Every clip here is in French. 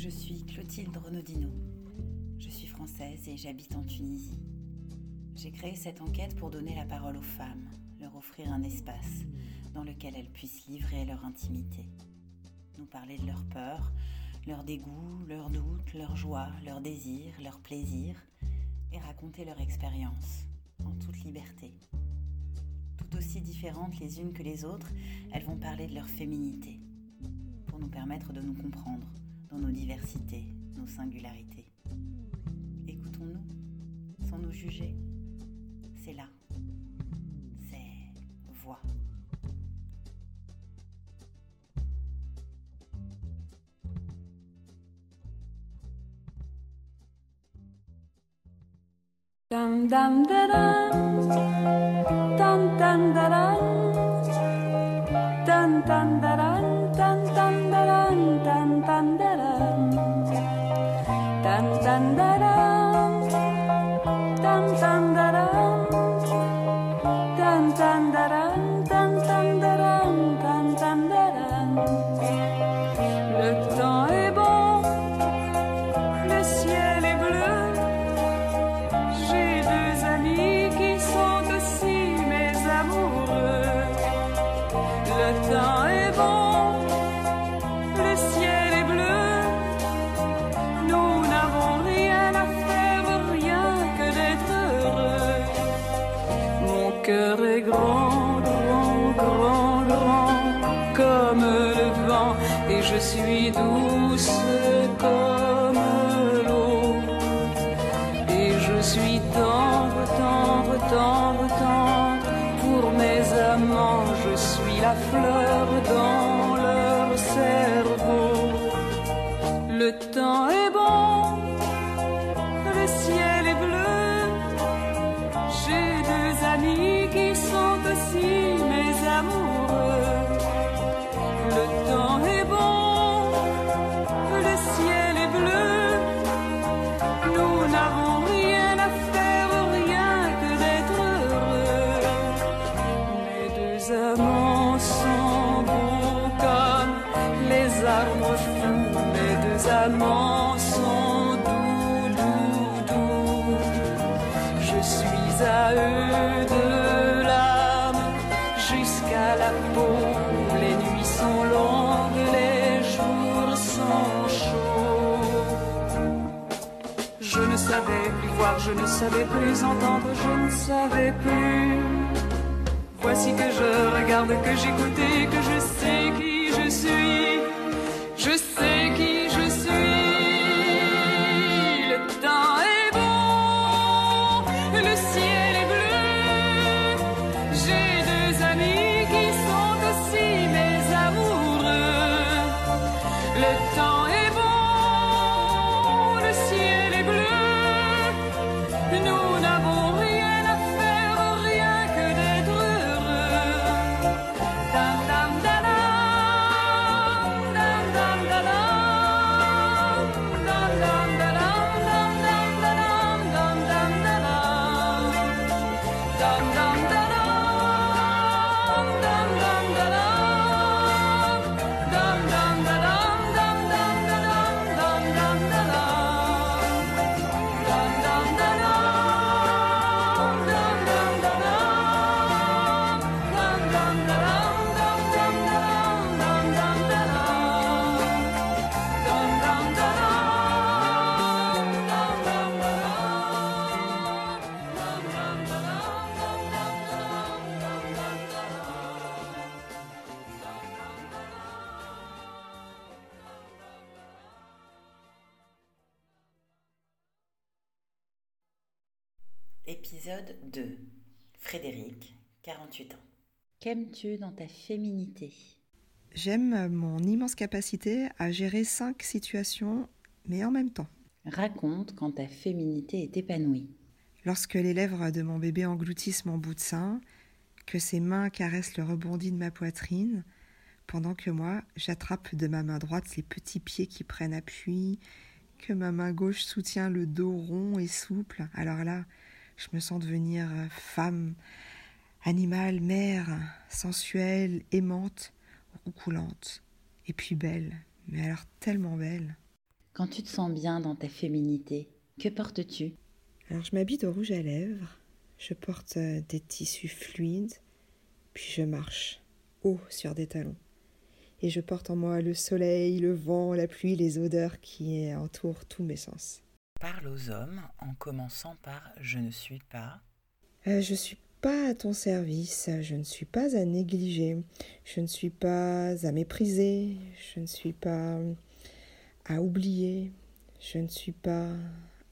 Je suis Clotilde Renaudino. Je suis française et j'habite en Tunisie. J'ai créé cette enquête pour donner la parole aux femmes, leur offrir un espace dans lequel elles puissent livrer leur intimité, nous parler de leurs peurs, leurs dégoûts, leurs doutes, leurs joies, leurs désirs, leurs plaisirs, et raconter leur expérience en toute liberté. Tout aussi différentes les unes que les autres, elles vont parler de leur féminité, pour nous permettre de nous comprendre dans nos diversités, nos singularités. Écoutons-nous, sans nous juger. C'est là. C'est voix. tan tan daram tan tan daram cœur est grand, grand, grand, grand, comme le vent, et je suis douce comme amis qui sont aussi mes amoureux. Le temps est bon, le ciel est bleu. Nous n'avons rien à faire, rien que d'être heureux. Mes deux amants sont beaux comme les arbres fous. Mes deux amants sont doux, doux, doux. Je suis à eux je ne savais plus entendre, je ne savais plus. Voici que je regarde, que j'écoute que je sais qui je suis. Je sais qui je suis. Le temps est bon, le ciel est bleu. J'ai deux amis qui sont aussi mes amoureux. Le temps est bon, 48 ans. Qu'aimes-tu dans ta féminité? J'aime mon immense capacité à gérer cinq situations, mais en même temps. Raconte quand ta féminité est épanouie. Lorsque les lèvres de mon bébé engloutissent mon bout de sein, que ses mains caressent le rebondi de ma poitrine, pendant que moi, j'attrape de ma main droite les petits pieds qui prennent appui, que ma main gauche soutient le dos rond et souple, alors là, je me sens devenir femme, animal, mère, sensuelle, aimante, roucoulante, et puis belle, mais alors tellement belle. Quand tu te sens bien dans ta féminité, que portes-tu? Alors je m'habille de rouge à lèvres, je porte euh, des tissus fluides, puis je marche haut sur des talons. Et je porte en moi le soleil, le vent, la pluie, les odeurs qui entourent tous mes sens. Parle aux hommes en commençant par je ne suis pas. Euh, je suis pas à ton service, je ne suis pas à négliger, je ne suis pas à mépriser, je ne suis pas à oublier, je ne suis pas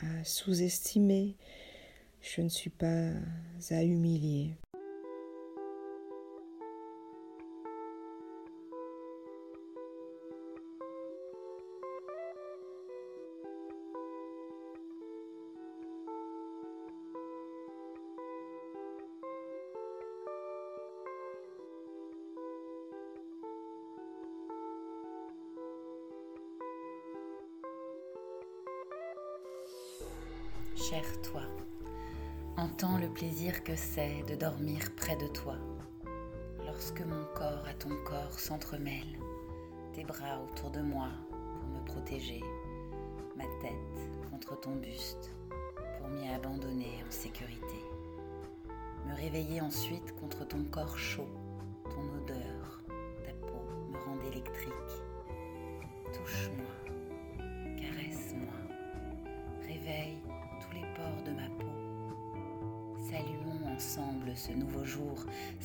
à sous-estimer, je ne suis pas à humilier. Entends le plaisir que c'est de dormir près de toi. Lorsque mon corps à ton corps s'entremêle, tes bras autour de moi pour me protéger, ma tête contre ton buste pour m'y abandonner en sécurité. Me réveiller ensuite contre ton corps chaud, ton odeur, ta peau me rend électrique.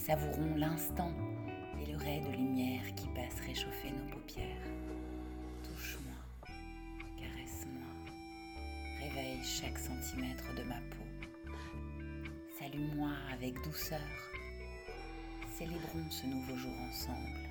Savourons l'instant et le ray de lumière qui passe réchauffer nos paupières. Touche-moi, caresse-moi, réveille chaque centimètre de ma peau. Salue-moi avec douceur. Célébrons ce nouveau jour ensemble,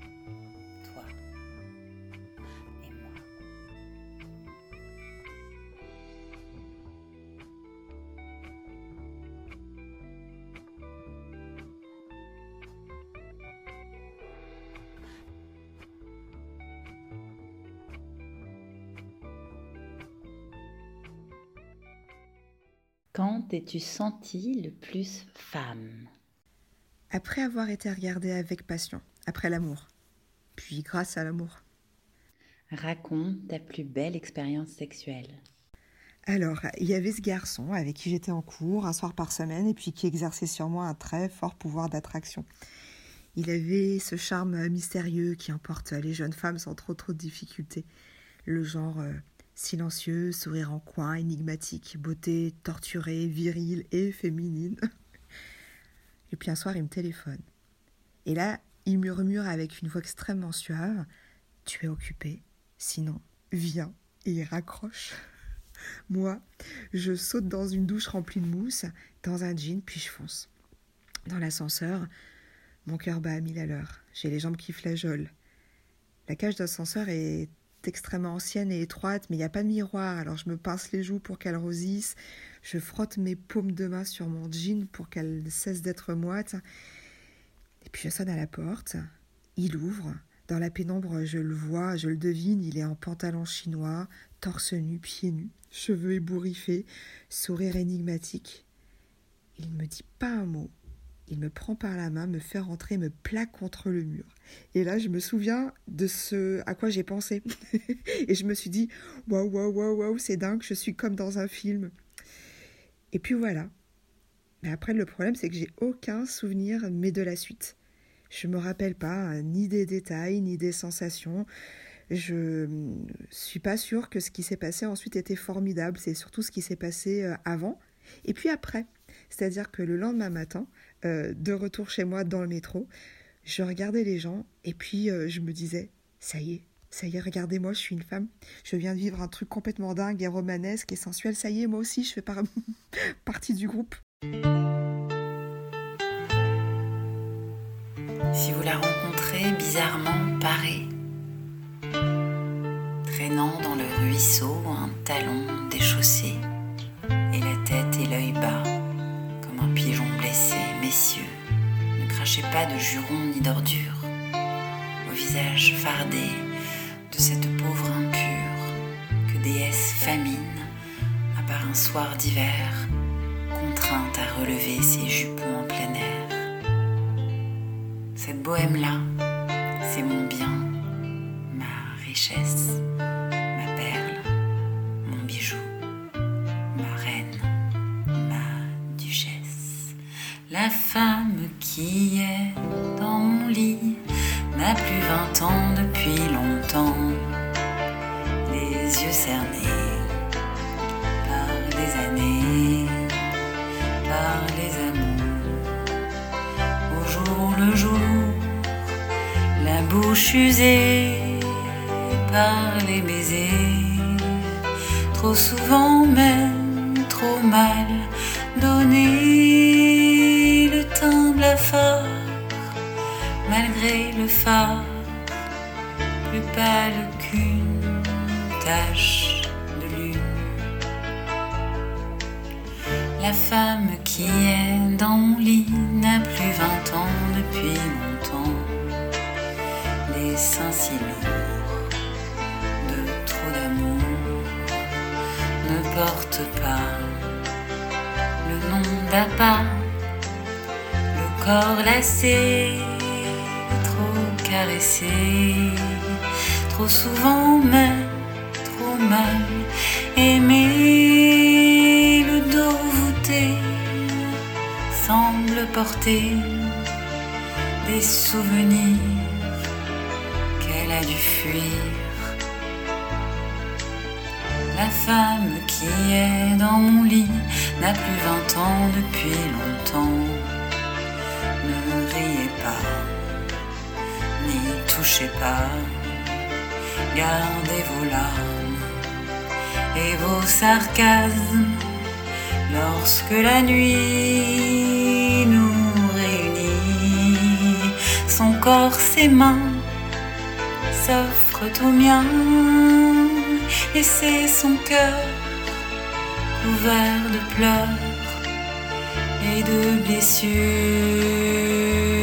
Quand t'es-tu senti le plus femme? Après avoir été regardée avec passion, après l'amour, puis grâce à l'amour. Raconte ta plus belle expérience sexuelle. Alors, il y avait ce garçon avec qui j'étais en cours un soir par semaine et puis qui exerçait sur moi un très fort pouvoir d'attraction. Il avait ce charme mystérieux qui emporte les jeunes femmes sans trop trop de difficultés. Le genre euh, silencieux, sourire en coin, énigmatique, beauté torturée, virile et féminine. Et puis un soir, il me téléphone. Et là, il murmure avec une voix extrêmement suave Tu es occupé, sinon, viens. Et il raccroche. Moi, je saute dans une douche remplie de mousse, dans un jean, puis je fonce. Dans l'ascenseur, mon cœur bat à mille à l'heure. J'ai les jambes qui flageolent. La cage d'ascenseur est extrêmement ancienne et étroite, mais il n'y a pas de miroir, alors je me pince les joues pour qu'elles rosissent. Je frotte mes paumes de main sur mon jean pour qu'elles cessent d'être moites. Et puis je sonne à la porte. Il ouvre. Dans la pénombre, je le vois, je le devine, il est en pantalon chinois, torse nu, pieds nus, cheveux ébouriffés, sourire énigmatique. Il ne me dit pas un mot. Il me prend par la main, me fait rentrer, me plaque contre le mur. Et là, je me souviens de ce à quoi j'ai pensé. et je me suis dit, waouh, waouh, waouh, waouh, c'est dingue, je suis comme dans un film. Et puis voilà. Mais après, le problème, c'est que j'ai aucun souvenir, mais de la suite. Je me rappelle pas ni des détails, ni des sensations. Je suis pas sûre que ce qui s'est passé ensuite était formidable. C'est surtout ce qui s'est passé euh, avant et puis après. C'est-à-dire que le lendemain matin, euh, de retour chez moi dans le métro, je regardais les gens et puis euh, je me disais, ça y est, ça y est, regardez-moi, je suis une femme. Je viens de vivre un truc complètement dingue et romanesque et sensuel. Ça y est, moi aussi, je fais par- partie du groupe. Si vous la rencontrez bizarrement parée, traînant dans le ruisseau un talon déchaussé et la tête et l'œil bas, comme un pigeon blessé, messieurs, ne crachez pas de jurons ni d'ordures au visage fardé de cette pauvre impure que déesse famine, à part un soir d'hiver, contrainte à relever ses jupons en plein air. Cette bohème-là, c'est mon bien, ma richesse, La femme qui est dans mon lit n'a plus vingt ans depuis longtemps, les yeux cernés par les années, par les amours, au jour le jour, la bouche usée par les baisers, trop souvent même malgré le phare, plus pâle qu'une tache de lune. La femme qui est dans mon lit n'a plus vingt ans depuis longtemps. Les seins si lourds de trop d'amour ne portent pas le nom d'appât, le corps lassé trop souvent même trop mal aimé, le dos voûté semble porter des souvenirs qu'elle a dû fuir. La femme qui est dans mon lit n'a plus vingt ans depuis longtemps. Ne riez pas touchez pas, gardez vos larmes et vos sarcasmes lorsque la nuit nous réunit. Son corps, ses mains s'offrent aux miens et c'est son cœur couvert de pleurs et de blessures.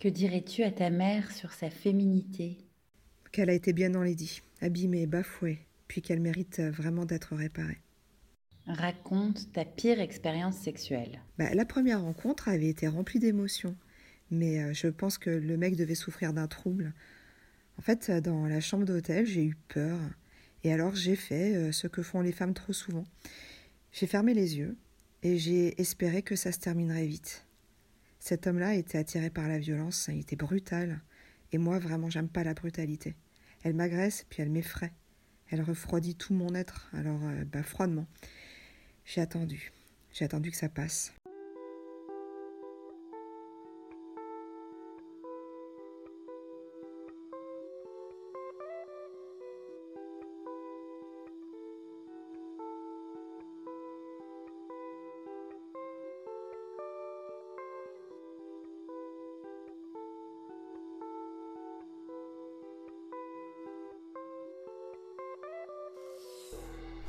Que dirais-tu à ta mère sur sa féminité? Qu'elle a été bien enlaidie, abîmée, bafouée, puis qu'elle mérite vraiment d'être réparée. Raconte ta pire expérience sexuelle. Bah, la première rencontre avait été remplie d'émotions, mais euh, je pense que le mec devait souffrir d'un trouble. En fait, dans la chambre d'hôtel, j'ai eu peur, et alors j'ai fait euh, ce que font les femmes trop souvent. J'ai fermé les yeux, et j'ai espéré que ça se terminerait vite. Cet homme-là était attiré par la violence, il était brutal. Et moi, vraiment, j'aime pas la brutalité. Elle m'agresse, puis elle m'effraie. Elle refroidit tout mon être, alors, euh, bah, froidement. J'ai attendu. J'ai attendu que ça passe.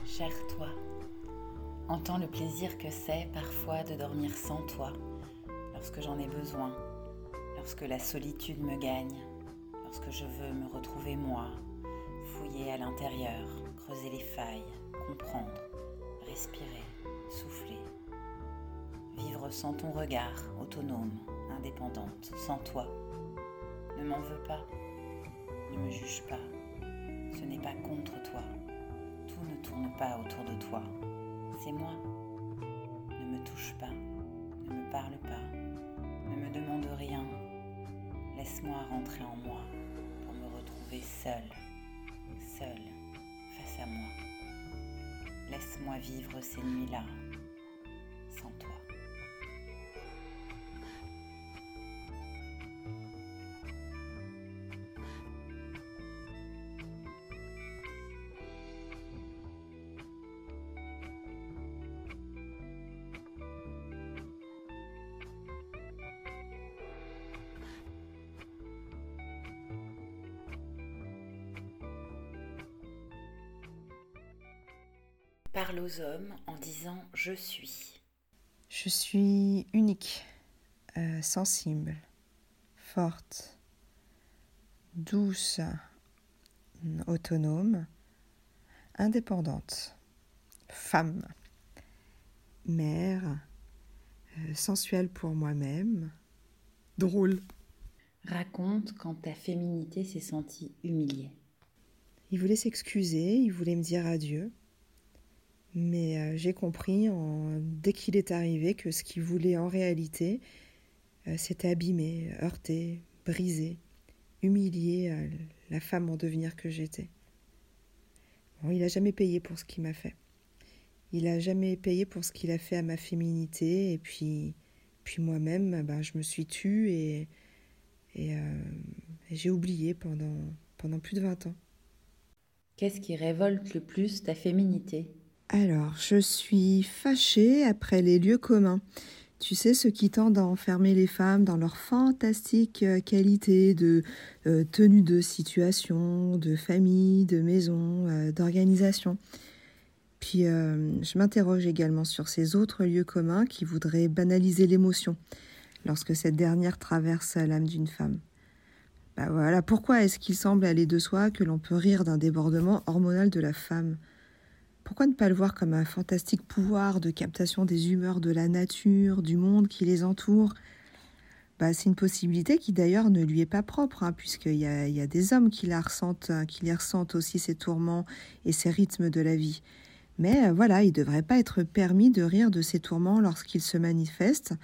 Cher toi, entends le plaisir que c'est parfois de dormir sans toi, lorsque j'en ai besoin, lorsque la solitude me gagne, lorsque je veux me retrouver moi, fouiller à l'intérieur, creuser les failles, comprendre, respirer, souffler, vivre sans ton regard, autonome, indépendante, sans toi. Ne m'en veux pas, ne me juge pas, ce n'est pas contre toi ne tourne pas autour de toi. C'est moi. Ne me touche pas, ne me parle pas, ne me demande rien. Laisse-moi rentrer en moi pour me retrouver seule, seule, face à moi. Laisse-moi vivre ces nuits-là Parle aux hommes en disant je suis. Je suis unique, euh, sensible, forte, douce, autonome, indépendante, femme, mère, euh, sensuelle pour moi-même, drôle. Raconte quand ta féminité s'est sentie humiliée. Il voulait s'excuser, il voulait me dire adieu. Mais euh, j'ai compris dès qu'il est arrivé que ce qu'il voulait en réalité, euh, c'était abîmer, heurter, briser, humilier euh, la femme en devenir que j'étais. Il n'a jamais payé pour ce qu'il m'a fait. Il n'a jamais payé pour ce qu'il a fait à ma féminité. Et puis, puis moi-même, ben, je me suis tue et, et j'ai oublié pendant, pendant plus de 20 ans. Qu'est-ce qui révolte le plus ta féminité? Alors, je suis fâchée après les lieux communs. Tu sais, ceux qui tendent à enfermer les femmes dans leur fantastique euh, qualité de euh, tenue de situation, de famille, de maison, euh, d'organisation. Puis je m'interroge également sur ces autres lieux communs qui voudraient banaliser l'émotion lorsque cette dernière traverse l'âme d'une femme. Bah voilà, pourquoi est-ce qu'il semble aller de soi que l'on peut rire d'un débordement hormonal de la femme? Pourquoi ne pas le voir comme un fantastique pouvoir de captation des humeurs de la nature, du monde qui les entoure? Bah, C'est une possibilité qui d'ailleurs ne lui est pas propre, hein, puisqu'il y a, il y a des hommes qui la ressentent, hein, qui les ressentent aussi ces tourments et ces rythmes de la vie. Mais euh, voilà, il ne devrait pas être permis de rire de ces tourments lorsqu'ils se manifestent,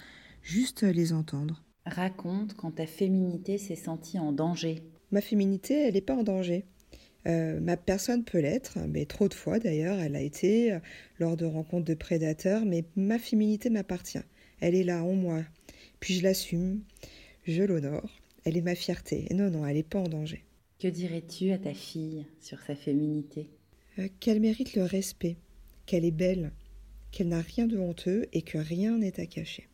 juste les entendre. Raconte quand ta féminité s'est sentie en danger. Ma féminité, elle n'est pas en danger. Euh, ma personne peut l'être, mais trop de fois d'ailleurs, elle a été euh, lors de rencontres de prédateurs, mais ma féminité m'appartient. Elle est là en moi. Puis je l'assume, je l'honore. Elle est ma fierté. Et non, non, elle n'est pas en danger. Que dirais-tu à ta fille sur sa féminité? Euh, qu'elle mérite le respect, qu'elle est belle, qu'elle n'a rien de honteux et que rien n'est à cacher.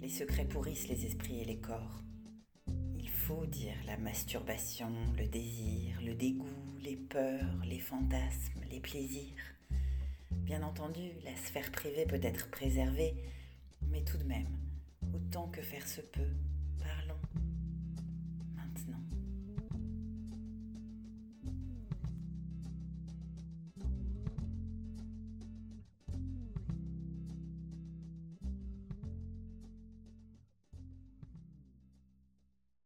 Les secrets pourrissent les esprits et les corps. Il faut dire la masturbation, le désir, le dégoût, les peurs, les fantasmes, les plaisirs. Bien entendu, la sphère privée peut être préservée, mais tout de même, autant que faire se peut,